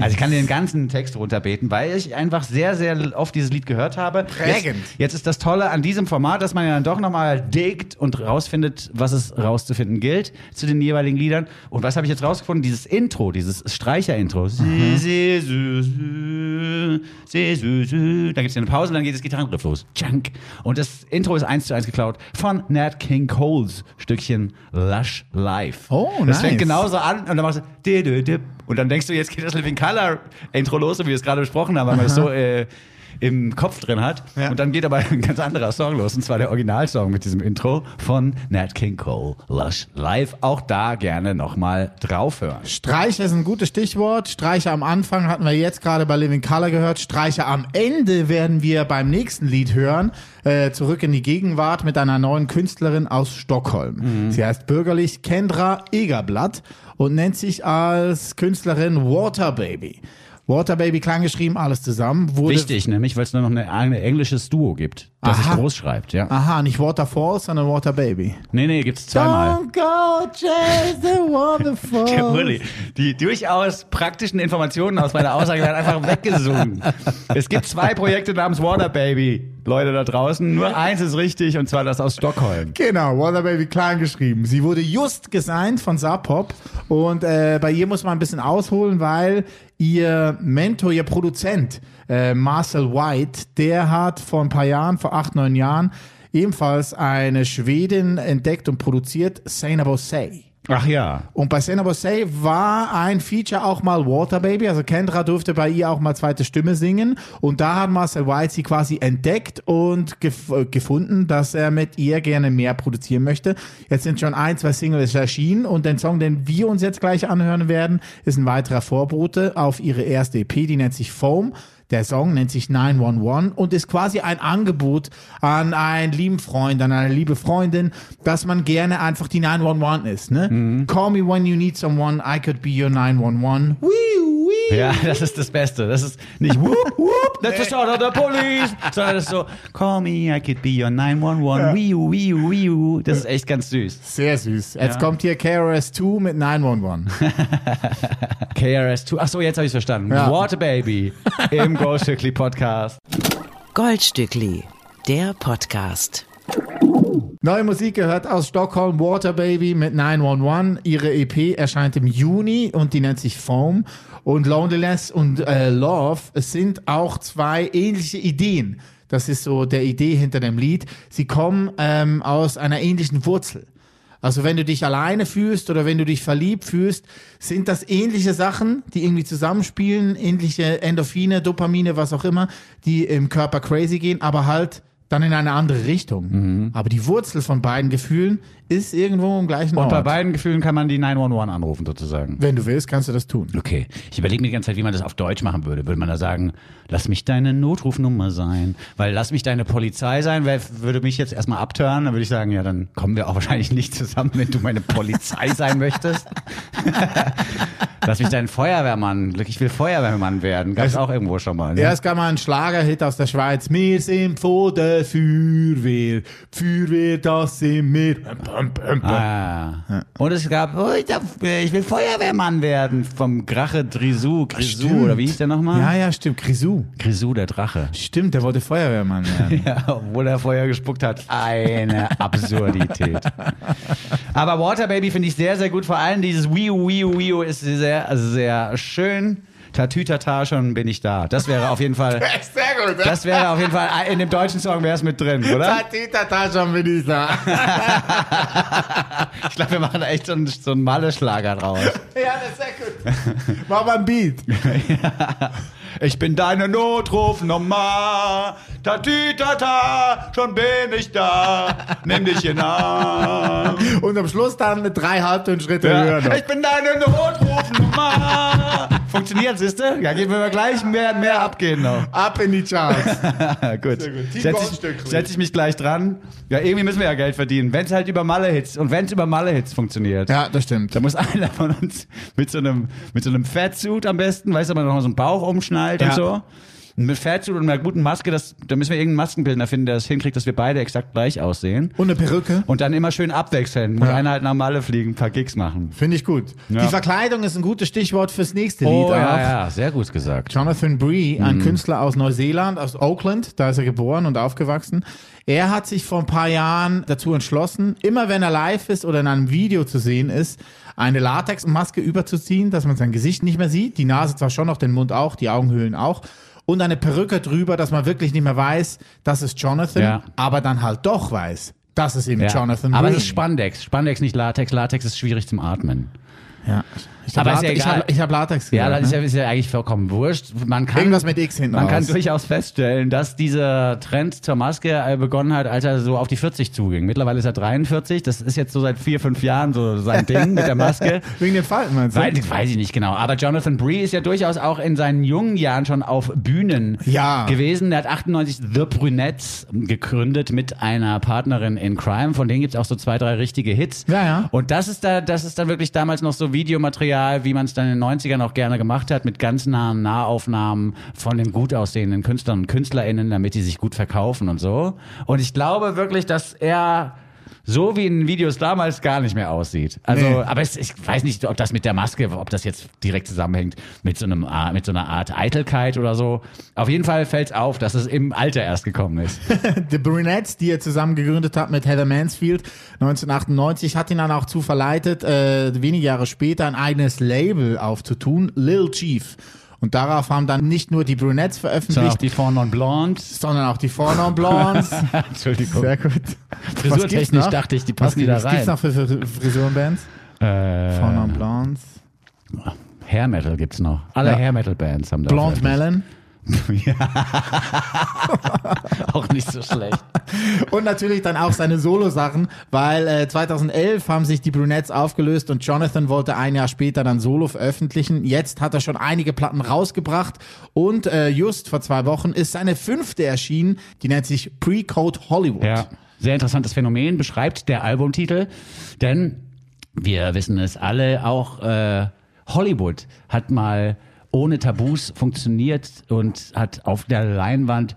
Also ich kann den ganzen Text runterbeten, weil ich einfach sehr, sehr oft dieses Lied gehört habe. Prägend. Jetzt, jetzt ist das Tolle an diesem Format, dass man ja dann doch nochmal diggt und rausfindet, was es rauszufinden gilt zu den jeweiligen Liedern. Und was habe ich jetzt rausgefunden? Dieses Intro, dieses Streicher-Intro. Mhm. Dann gibt es eine Pause und dann geht das Gitarrenriff los. Junk. Und das Intro ist eins zu eins geklaut von Nat King Coles Stückchen Lush Life. Oh, Das nice. fängt genauso an und dann machst du und dann denkst du, jetzt geht das Living Color Intro los, so wie wir es gerade besprochen haben, weil man es so äh, im Kopf drin hat. Ja. Und dann geht aber ein ganz anderer Song los, und zwar der Originalsong mit diesem Intro von Nat King Cole, Lush Live. Auch da gerne nochmal draufhören. Streicher ist ein gutes Stichwort. Streicher am Anfang hatten wir jetzt gerade bei Living Color gehört. Streicher am Ende werden wir beim nächsten Lied hören. Äh, zurück in die Gegenwart mit einer neuen Künstlerin aus Stockholm. Sie heißt bürgerlich Kendra Egerblatt und nennt sich als Künstlerin Water Baby. Water Baby klein geschrieben, alles zusammen. Wurde Wichtig, nämlich, weil es nur noch eine, ein englisches Duo gibt, das sich Aha. groß schreibt, ja. Aha, nicht Waterfalls, sondern Water Baby. Nee, nee, gibt's zweimal. Don't go chase the Der waterfall. Uli, die durchaus praktischen Informationen aus meiner Aussage werden einfach weggesungen. Es gibt zwei Projekte namens Water Baby, Leute da draußen. Nur eins ist richtig und zwar das aus Stockholm. Genau, Water Baby klein geschrieben. Sie wurde just gesigned von Sapop und äh, bei ihr muss man ein bisschen ausholen, weil ihr Mentor, ihr Produzent äh, Marcel White, der hat vor ein paar Jahren, vor acht, neun Jahren, ebenfalls eine Schwedin entdeckt und produziert, Saina Bosei. Ach ja. Und bei Senna Bosei war ein Feature auch mal Water Baby. Also Kendra durfte bei ihr auch mal zweite Stimme singen. Und da hat Marcel White sie quasi entdeckt und gef äh, gefunden, dass er mit ihr gerne mehr produzieren möchte. Jetzt sind schon ein, zwei Singles erschienen. Und den Song, den wir uns jetzt gleich anhören werden, ist ein weiterer Vorbote auf ihre erste EP. Die nennt sich Foam. Der Song nennt sich 911 und ist quasi ein Angebot an einen lieben Freund, an eine liebe Freundin, dass man gerne einfach die 911 ist. Ne? Mhm. Call me when you need someone, I could be your 911. Wee. Ja, das ist das Beste. Das ist nicht whoop, whoop, that's the sound of the police, sondern das ist so, call me, I could be your 911, wiu, wiu, wiu. Das ist echt ganz süß. Sehr süß. Jetzt Ja. kommt hier KRS-Two mit 911. KRS2, ach so, jetzt habe ich verstanden. Ja. Water Baby im Goldstückli Podcast. Goldstückli, der Podcast. Neue Musik gehört aus Stockholm, Water Baby mit 911. Ihre EP erscheint im Juni und die nennt sich Foam. Und Loneliness und äh, Love sind auch zwei ähnliche Ideen. Das ist so der Idee hinter dem Lied. Sie kommen ähm, aus einer ähnlichen Wurzel. Also wenn du dich alleine fühlst oder wenn du dich verliebt fühlst, sind das ähnliche Sachen, die irgendwie zusammenspielen, ähnliche Endorphine, Dopamine, was auch immer, die im Körper crazy gehen, aber halt dann in eine andere Richtung. Aber die Wurzel von beiden Gefühlen ist irgendwo im gleichen Und Ort. bei beiden Gefühlen kann man die 911 anrufen sozusagen. Wenn du willst, kannst du das tun. Okay, ich überlege mir die ganze Zeit, wie man das auf Deutsch machen würde. Würde man da sagen, lass mich deine Notrufnummer sein? Weil lass mich deine Polizei sein, wer würde mich jetzt erstmal abtören? Dann würde ich sagen, ja, dann kommen wir auch wahrscheinlich nicht zusammen, wenn du meine Polizei sein möchtest. lass mich dein Feuerwehrmann, ich will Feuerwehrmann werden. Gab's auch irgendwo schon mal. Ne? Ja, es gab mal einen Schlagerhit aus der Schweiz. Wir sind vor der Feuerwehr. Feuerwehr, das sind wir. Ah. Und es gab, oh, ich, darf, ich will Feuerwehrmann werden vom Grache Drisou, Grisou, Stimmt. oder wie hieß der nochmal? Ja, ja, stimmt. Grisou. Grisou, der Drache. Stimmt, der wollte Feuerwehrmann werden. Ja, obwohl er Feuer gespuckt hat. Eine Absurdität. Aber Water Baby finde ich sehr, sehr gut. Vor allem dieses Wiu, Wiu, Wiu ist sehr, sehr schön. Tatütata, schon bin ich da. Das wäre auf jeden Fall, Sehr gut. das wäre auf jeden Fall, in dem deutschen Song wäre es mit drin, oder? Tatitata, schon bin ich da. Ich glaube, wir machen da echt so einen, so einen Malle-Schlager draus. Ja, das ist sehr gut. Mach mal ein Beat. Ich bin deine Notrufnummer. Tatütata, schon bin ich da. Nimm dich in Arm. Und am Schluss dann drei Halbtonschritte Ja. höher noch. Ich bin deine Notrufnummer. Funktioniert, siehste? Ja, gehen wir gleich mehr, mehr abgehen noch. Ab in die Charts. gut. gut. Team Setz ich, setz ich mich gleich dran. Ja, irgendwie müssen wir ja Geld verdienen. Wenn es halt über Malle-Hits und wenn es über Malle-Hits funktioniert. Ja, das stimmt. Da muss einer von uns mit so einem, mit so einem Fatsuit am besten, weißt du, man noch so einen Bauch umschnallt Ja. und so. Mit Fatsuit und einer guten Maske, das, da müssen wir irgendeinen Maskenbildner finden, der das hinkriegt, dass wir beide exakt gleich aussehen. Und eine Perücke. Und dann immer schön abwechseln. Muss Ja. einer halt nach Malle fliegen, ein paar Gigs machen. Finde ich gut. Ja. Die Verkleidung ist ein gutes Stichwort fürs nächste Lied Oh, auch. ja, ja, sehr gut gesagt. Jonathan Bree, Mhm. ein Künstler aus Neuseeland, aus Oakland, da ist er geboren und aufgewachsen. Er hat sich vor ein paar Jahren dazu entschlossen, immer wenn er live ist oder in einem Video zu sehen ist, eine Latexmaske überzuziehen, dass man sein Gesicht nicht mehr sieht. Die Nase zwar schon noch, den Mund auch, die Augenhöhlen auch. Und eine Perücke drüber, dass man wirklich nicht mehr weiß, das ist Jonathan, Ja. aber dann halt doch weiß, das ist eben Ja. Jonathan Aber Bree. es ist Spandex. Spandex, nicht Latex. Latex ist schwierig zum Atmen. Ja. Ich Aber habe ist ja Latex, ich hab, ich hab Latex Ja, gehört, das ist ne? ja, ist ja eigentlich vollkommen wurscht. Man kann, Irgendwas mit X hinten Man kann raus. durchaus feststellen, dass dieser Trend zur Maske äh, begonnen hat, als er so auf die 40 zuging. Mittlerweile ist er 43. Das ist jetzt so seit vier, fünf Jahren so sein Ding mit der Maske. Wegen den Falten, meinst du? Weiß, weiß ich nicht genau. Aber Jonathan Bree ist ja durchaus auch in seinen jungen Jahren schon auf Bühnen Ja. gewesen. Er hat 98 The Brunettes gegründet mit einer Partnerin in Crime. Von denen gibt's auch so zwei, drei richtige Hits. Ja, ja. Und das ist da, das ist dann wirklich damals noch so Videomaterial, wie man es dann in den 90ern auch gerne gemacht hat, mit ganz nahen Nahaufnahmen von den gut aussehenden Künstlern und KünstlerInnen, damit die sich gut verkaufen und so. Und ich glaube wirklich, dass er so wie in Videos damals gar nicht mehr aussieht. Also, Nee. aber es, ich weiß nicht, ob das mit der Maske, ob das jetzt direkt zusammenhängt mit so einem, äh, mit so einer Art Eitelkeit oder so. Auf jeden Fall fällt auf, dass es im Alter erst gekommen ist. The Brunettes, die er zusammen gegründet hat mit Heather Mansfield 1998, hat ihn dann auch zu verleitet, äh, wenige Jahre später ein eigenes Label aufzutun, Lil Chief. Und darauf haben dann nicht nur die Brunettes Sondern auch veröffentlicht, die Four Non Blondes. sondern auch die Four Non Blondes. Entschuldigung. Sehr gut. Frisurtechnisch dachte ich, die passen die da Was gibt's rein. noch für Frisurenbands? Äh, Four Non Blondes. Hair Metal gibt's noch. Alle Ja. Hair Metal Bands haben da. Blonde veröffentlicht. Melon. Auch nicht so schlecht. Und natürlich dann auch seine Solo-Sachen, weil äh, 2011 haben sich die Brunettes aufgelöst und Jonathan wollte ein Jahr später dann Solo veröffentlichen. Jetzt hat er schon einige Platten rausgebracht und äh, just vor zwei Wochen ist seine fünfte erschienen, die nennt sich Pre-Code Hollywood. Ja, sehr interessantes Phänomen beschreibt der Albumtitel, denn wir wissen es alle, auch äh, Hollywood hat mal ohne Tabus funktioniert und hat auf der Leinwand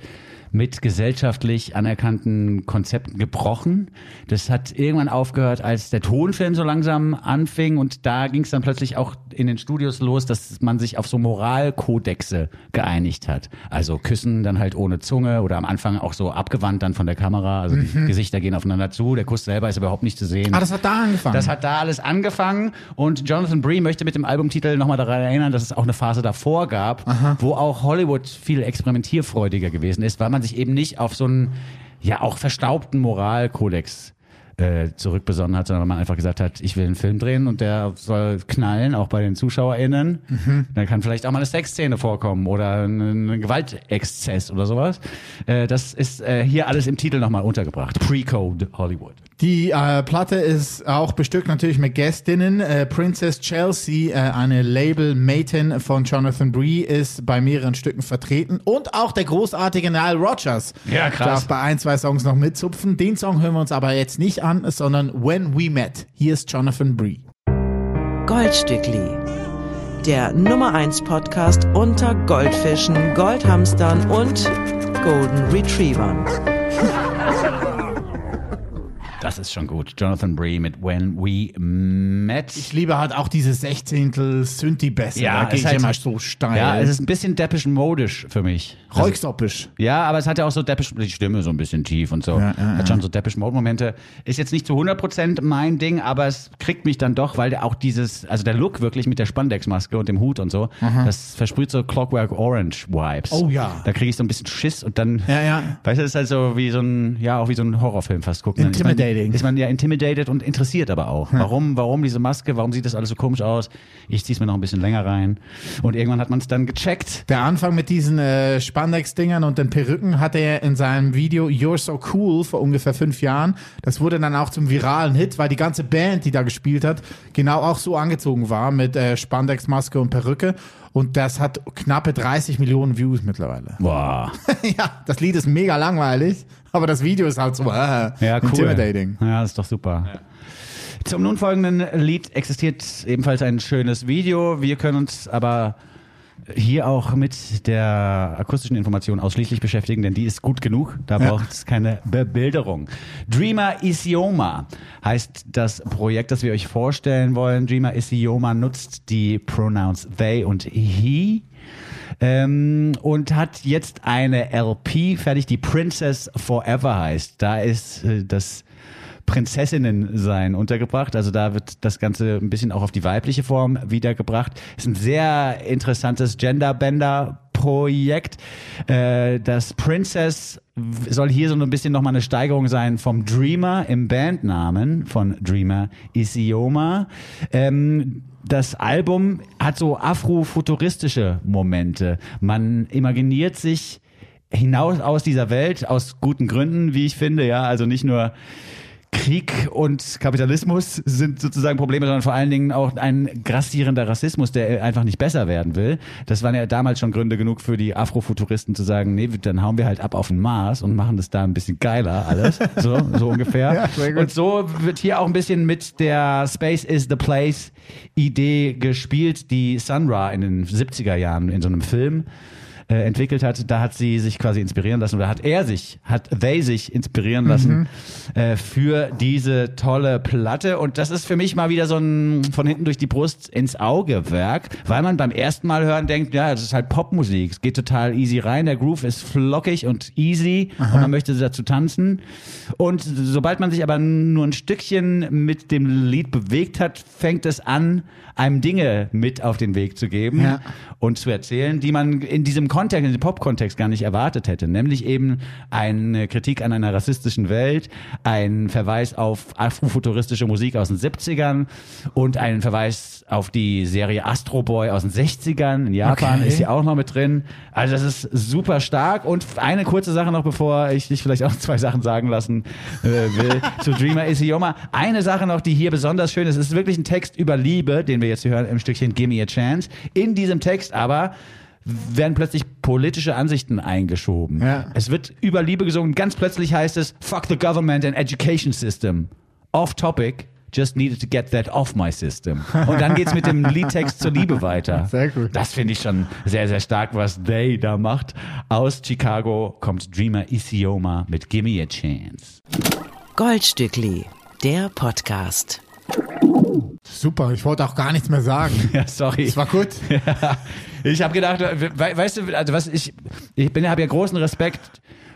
mit gesellschaftlich anerkannten Konzepten gebrochen. Das hat irgendwann aufgehört, als der Tonfilm so langsam anfing und da ging es dann plötzlich auch in den Studios los, dass man sich auf so Moralkodexe geeinigt hat. Also küssen dann halt ohne Zunge oder am Anfang auch so abgewandt dann von der Kamera. Also die Gesichter gehen aufeinander zu, der Kuss selber ist überhaupt nicht zu sehen. Ah, das hat da angefangen. Das hat da alles angefangen und Jonathan Bree möchte mit dem Albumtitel nochmal daran erinnern, dass es auch eine Phase davor gab, wo auch Hollywood viel experimentierfreudiger gewesen ist, weil man sich eben nicht auf so einen ja auch verstaubten Moralkodex äh, zurückbesonnen hat, sondern weil man einfach gesagt hat, ich will einen Film drehen und der soll knallen, auch bei den ZuschauerInnen. Dann kann vielleicht auch mal eine Sexszene vorkommen oder ein, Gewaltexzess oder sowas. Äh, das ist äh, hier alles im Titel nochmal untergebracht. Pre-Code Hollywood. Die äh, Platte ist auch bestückt natürlich mit Gästinnen. Äh, Princess Chelsea, äh, eine Label-Matin von Jonathan Bree, ist bei mehreren Stücken vertreten. Und auch der großartige Nile Rodgers Ja, krass. darf bei ein, zwei Songs noch mitzupfen. Den Song hören wir uns aber jetzt nicht an, sondern When We Met. Hier ist Jonathan Bree. Goldstückli. Der Nummer 1 Podcast unter Goldfischen, Goldhamstern und Golden Retrievern. Das ist schon gut. Jonathan Bree mit When We Met. Ich liebe halt auch diese Sechzehntel Synthi-Bässe. da gehe ich halt- immer so steil. Ja, es ist ein bisschen deppisch modisch für mich. Also, Roixoppisch. ja, aber es hat ja auch so deppisch, die Stimme so ein bisschen tief und so. Ja, ja, hat schon so deppisch Mode Momente. Ist jetzt nicht zu 100% mein Ding, aber es kriegt mich dann doch, weil der auch dieses, also der Look wirklich mit der Spandex-Maske und dem Hut und so, das versprüht so Clockwork Orange Vibes. Oh ja. Da kriege ich so ein bisschen Schiss und dann, Ja, ja. weißt du, das ist halt so wie so ein, ja, auch wie so ein Horrorfilm fast gucken. Dann Intimidating. Ist man, ja intimidated und interessiert aber auch. Warum, warum diese Maske, warum sieht das alles so komisch aus? Ich zieh's mir noch ein bisschen länger rein. Und irgendwann hat man es dann gecheckt. Der Anfang mit diesen äh, Spandex-Dingern und den Perücken hatte er in seinem Video You're So Cool vor ungefähr fünf Jahren. Das wurde dann auch zum viralen Hit, weil die ganze Band, die da gespielt hat, genau auch so angezogen war mit äh, Spandex-Maske und Perücke. Und das hat knappe 30 Millionen Views mittlerweile. Boah. ja, das Lied ist mega langweilig, aber das Video ist halt so äh, Ja, cool. intimidating. Ja, das ist doch super. Zum nun folgenden Lied existiert ebenfalls ein schönes Video. Wir können uns aber hier auch mit der akustischen Information ausschließlich beschäftigen, denn die ist gut genug. Da Ja. braucht es keine Bebilderung. Dreamer Isioma heißt das Projekt, das wir euch vorstellen wollen. Dreamer Isioma nutzt die Pronouns they und he. Ähm, und hat jetzt eine LP fertig, die Princess Forever heißt. Da ist äh, das Prinzessinnen sein untergebracht. Also da wird das Ganze ein bisschen auch auf die weibliche Form wiedergebracht. Ist ein sehr interessantes Genderbender-Projekt. Äh, das Princess soll hier so ein bisschen nochmal eine Steigerung sein vom Dreamer im Bandnamen von Dreamer Isioma. Ähm, das Album hat so afrofuturistische Momente. Man imaginiert sich hinaus aus dieser Welt aus guten Gründen, wie ich finde, ja, also nicht nur Krieg und Kapitalismus sind sozusagen Probleme, sondern vor allen Dingen auch ein grassierender Rassismus, der einfach nicht besser werden will. Das waren ja damals schon Gründe genug für die Afrofuturisten zu sagen, nee, dann hauen wir halt ab auf den Mars und machen das da ein bisschen geiler alles, so, so ungefähr. Ja, und so wird hier auch ein bisschen mit der Space is the Place Idee gespielt, die Sun Ra in den 70er Jahren in so einem Film äh, entwickelt hat, da hat sie sich quasi inspirieren lassen oder hat er sich, hat they sich inspirieren lassen äh, für diese tolle Platte. Und das ist für mich mal wieder so ein von hinten durch die Brust ins Auge Werk, weil man beim ersten Mal hören denkt, ja, das ist halt Popmusik, es geht total easy rein, der Groove ist flockig und easy und man möchte dazu tanzen. Und sobald man sich aber nur ein Stückchen mit dem Lied bewegt hat, fängt es an, einem Dinge mit auf den Weg zu geben Ja. und zu erzählen, die man in diesem Kontext, in den Pop-Kontext gar nicht erwartet hätte. Nämlich eben eine Kritik an einer rassistischen Welt, ein Verweis auf afrofuturistische Musik aus den 70ern und ein Verweis auf die Serie Astro Boy aus den 60ern. In Japan Okay. ist sie auch noch mit drin. Also das ist super stark. Und eine kurze Sache noch, bevor ich dich vielleicht auch zwei Sachen sagen lassen äh, will zu Dreamer Isioma. Eine Sache noch, die hier besonders schön ist. Es ist wirklich ein Text über Liebe, den wir jetzt hier hören im Stückchen Gimme a Chance. In diesem Text aber werden plötzlich politische Ansichten eingeschoben. Ja. Es wird über Liebe gesungen. Ganz plötzlich heißt es, fuck the government and education system. Off topic. Just needed to get that off my system. Und dann geht's mit dem Liedtext zur Liebe weiter. Sehr gut. Das finde ich schon sehr, sehr stark, was They da macht. Aus Chicago kommt Dreamer Isioma mit Gimme a Chance. Goldstückli, der Podcast. Super, ich wollte auch gar nichts mehr sagen. Ja, sorry. Es war gut. Ich habe gedacht, we weißt du, also was ich, ich bin, habe ja großen Respekt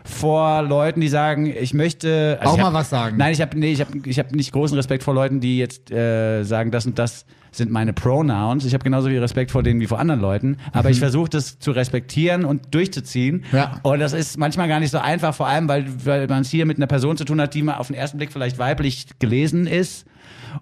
vor Leuten, die sagen, ich möchte also Auch ich mal hab, was sagen. Nein, ich habe nee, ich habe ich habe nicht großen Respekt vor Leuten, die jetzt äh, sagen, das und das sind meine Pronouns. Ich habe genauso viel Respekt vor denen wie vor anderen Leuten, aber ich versuche das zu respektieren und durchzuziehen. Mhm. Ja. Und das ist manchmal gar nicht so einfach, vor allem weil, weil man es hier mit einer Person zu tun hat, die mal auf den ersten Blick vielleicht weiblich gelesen ist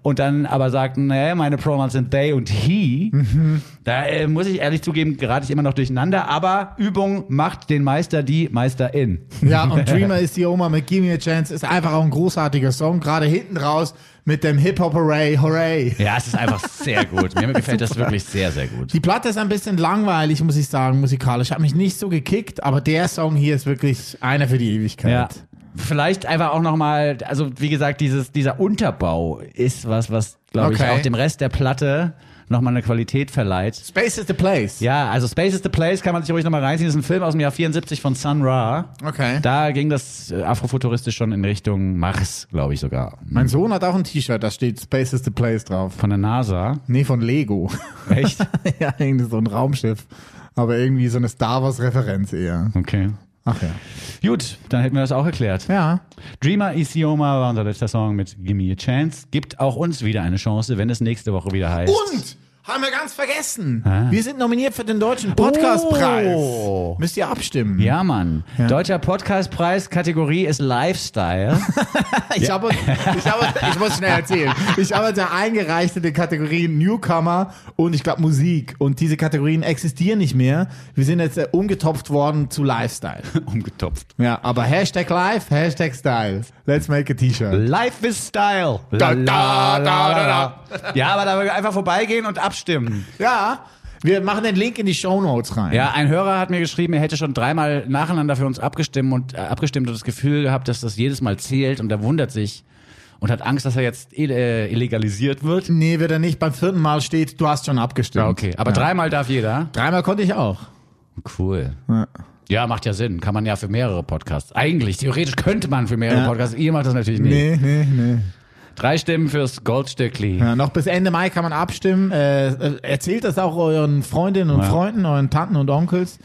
und dann aber sagt, nee, meine Pronouns sind they und he. Mhm. Da äh, muss ich ehrlich zugeben, gerate ich immer noch durcheinander, aber Übung macht den Meister die Meisterin. Ja, und Dreamer ist die Oma mit Gimme a Chance ist einfach auch ein großartiger Song. Gerade hinten raus mit dem Hip-Hop-Hooray, Hooray. Ja, es ist einfach sehr gut. Mir gefällt das wirklich sehr, sehr gut. Die Platte ist ein bisschen langweilig, muss ich sagen, musikalisch. Hat mich nicht so gekickt, aber der Song hier ist wirklich einer für die Ewigkeit. Ja. Vielleicht einfach auch nochmal, also wie gesagt, dieses, dieser Unterbau ist was, was, glaube ich, Okay. auch dem Rest der Platte nochmal eine Qualität verleiht. Space is the place. Ja, also Space is the Place kann man sich ruhig nochmal reinziehen. Das ist ein Film aus dem Jahr 74 von Sun Ra. Okay. Da ging das äh, afrofuturistisch schon in Richtung Mars, glaube ich sogar. Mein Sohn hat auch ein T-Shirt, da steht Space is the place drauf. Von der NASA. Nee, von Lego. Echt? ja, irgendwie so ein Raumschiff. Aber irgendwie so eine Star Wars-Referenz eher. Okay. Ach ja. Gut, dann hätten wir das auch erklärt. Ja. Dreamer Isioma war unser letzter Song mit Gimme a Chance. Gibt auch uns wieder eine Chance, wenn es nächste Woche wieder heißt. Und haben wir ganz vergessen. Wir sind nominiert für den deutschen Podcastpreis. Oh. Müsst ihr abstimmen. Ja, Mann. Deutscher Podcastpreis, Kategorie ist Lifestyle. Ich, habe, ich, habe, ich muss schnell erzählen. Ich habe da eingereicht in den Kategorien Newcomer und ich glaube Musik. Und diese Kategorien existieren nicht mehr. Wir sind jetzt äh, umgetopft worden zu Lifestyle. Umgetopft. Ja, aber Hashtag Live, Hashtag Style. Let's make a T-Shirt. Life is Style. Da, da, da, da, Ja, aber da einfach vorbeigehen und abstimmen. Ja, wir machen den Link in die Show Notes rein. Ja, ein Hörer hat mir geschrieben, er hätte schon dreimal nacheinander für uns abgestimmt und äh, abgestimmt und das Gefühl gehabt, dass das jedes Mal zählt und er wundert sich und hat Angst, dass er jetzt äh, illegalisiert wird. Nee, wird er nicht. Beim vierten Mal steht, du hast schon abgestimmt. Ja, okay. Aber dreimal darf jeder. Dreimal konnte ich auch. Cool. Ja. macht ja Sinn. Kann man ja für mehrere Podcasts. Eigentlich, theoretisch könnte man für mehrere Ja. Podcasts. Ihr macht das natürlich nicht. Nee, nee, nee. Drei Stimmen fürs Goldstückli. Ja, noch bis Ende Mai kann man abstimmen. Äh, äh, erzählt das auch euren Freundinnen und Ja. Freunden, euren Tanten und Onkels.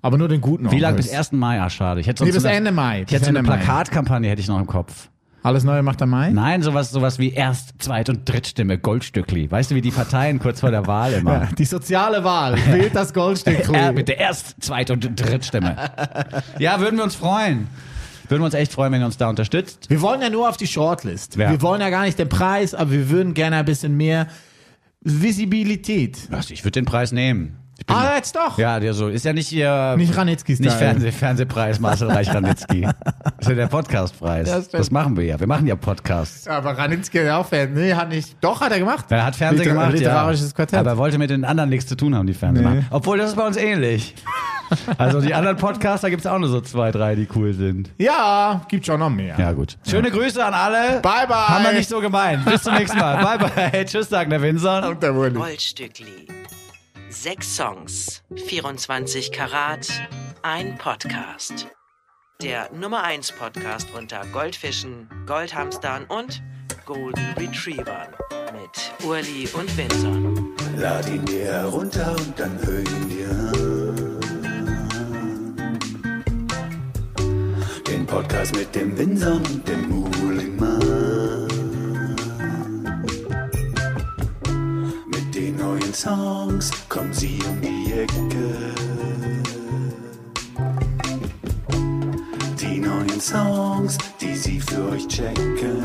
Aber nur den guten Wie lange bis 1. Mai? Ah, schade. Ich hätte Nee, bis so eine- Ende Mai. Ich hätte so eine. Plakatkampagne hätte ich noch im Kopf. Alles Neue macht der Mai? Nein, sowas, sowas wie Erst-, Zweit- und Drittstimme, Goldstückli. Weißt du, wie die Parteien kurz vor der Wahl immer? Ja, die soziale Wahl. Wählt das Goldstück. Ja, mit der Erst-, Zweit- und Drittstimme. ja, würden wir uns freuen. Würden wir uns echt freuen, wenn ihr uns da unterstützt. Wir wollen ja nur auf die Shortlist. Ja. Wir wollen ja gar nicht den Preis, aber wir würden gerne ein bisschen mehr Visibilität. Was, Ich würde den Preis nehmen. Ah, jetzt doch. ja, der so ist ja nicht hier. Nicht Ranitzky-Style. Nicht Fernseh, Fernsehpreis Marcel Reich-Ranitzky. Das ist ja der Podcastpreis. Stimmt. das machen wir ja. Wir machen ja Podcasts. Aber Ranitzky hat auch Fan. Nee, hat nicht. Doch, hat er gemacht. Er hat Fernsehen Liter- gemacht, Literarisches ja. Quartett. Aber er wollte mit den anderen nichts zu tun haben, die Fernsehen Nee. machen. Obwohl, das ist bei uns ähnlich. Also die anderen Podcaster gibt's auch nur so zwei, drei, die cool sind. ja, gibt schon noch mehr. Ja, gut. Schöne Grüße an alle. Bye, bye. Haben wir nicht so gemeint. Bis zum nächsten Mal. Bye, bye. Tschüss, sagt der Winzer. Und der Wulli. Goldstückli. Sechs Songs, 24 Karat, ein Podcast. Der Nummer 1 Podcast unter Goldfischen, Goldhamstern und Golden Retrievern mit Urli und Winter. Lad ihn dir herunter und dann hör ihn dir an. Podcast mit dem Winsor und dem Muhlingmann. Mit den neuen Songs kommen sie um die Ecke. Die neuen Songs, die sie für euch checken.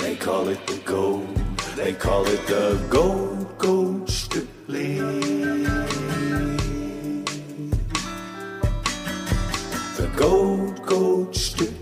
They call it the gold. They call it the gold, gold Stückling. Gold, gold Stückli.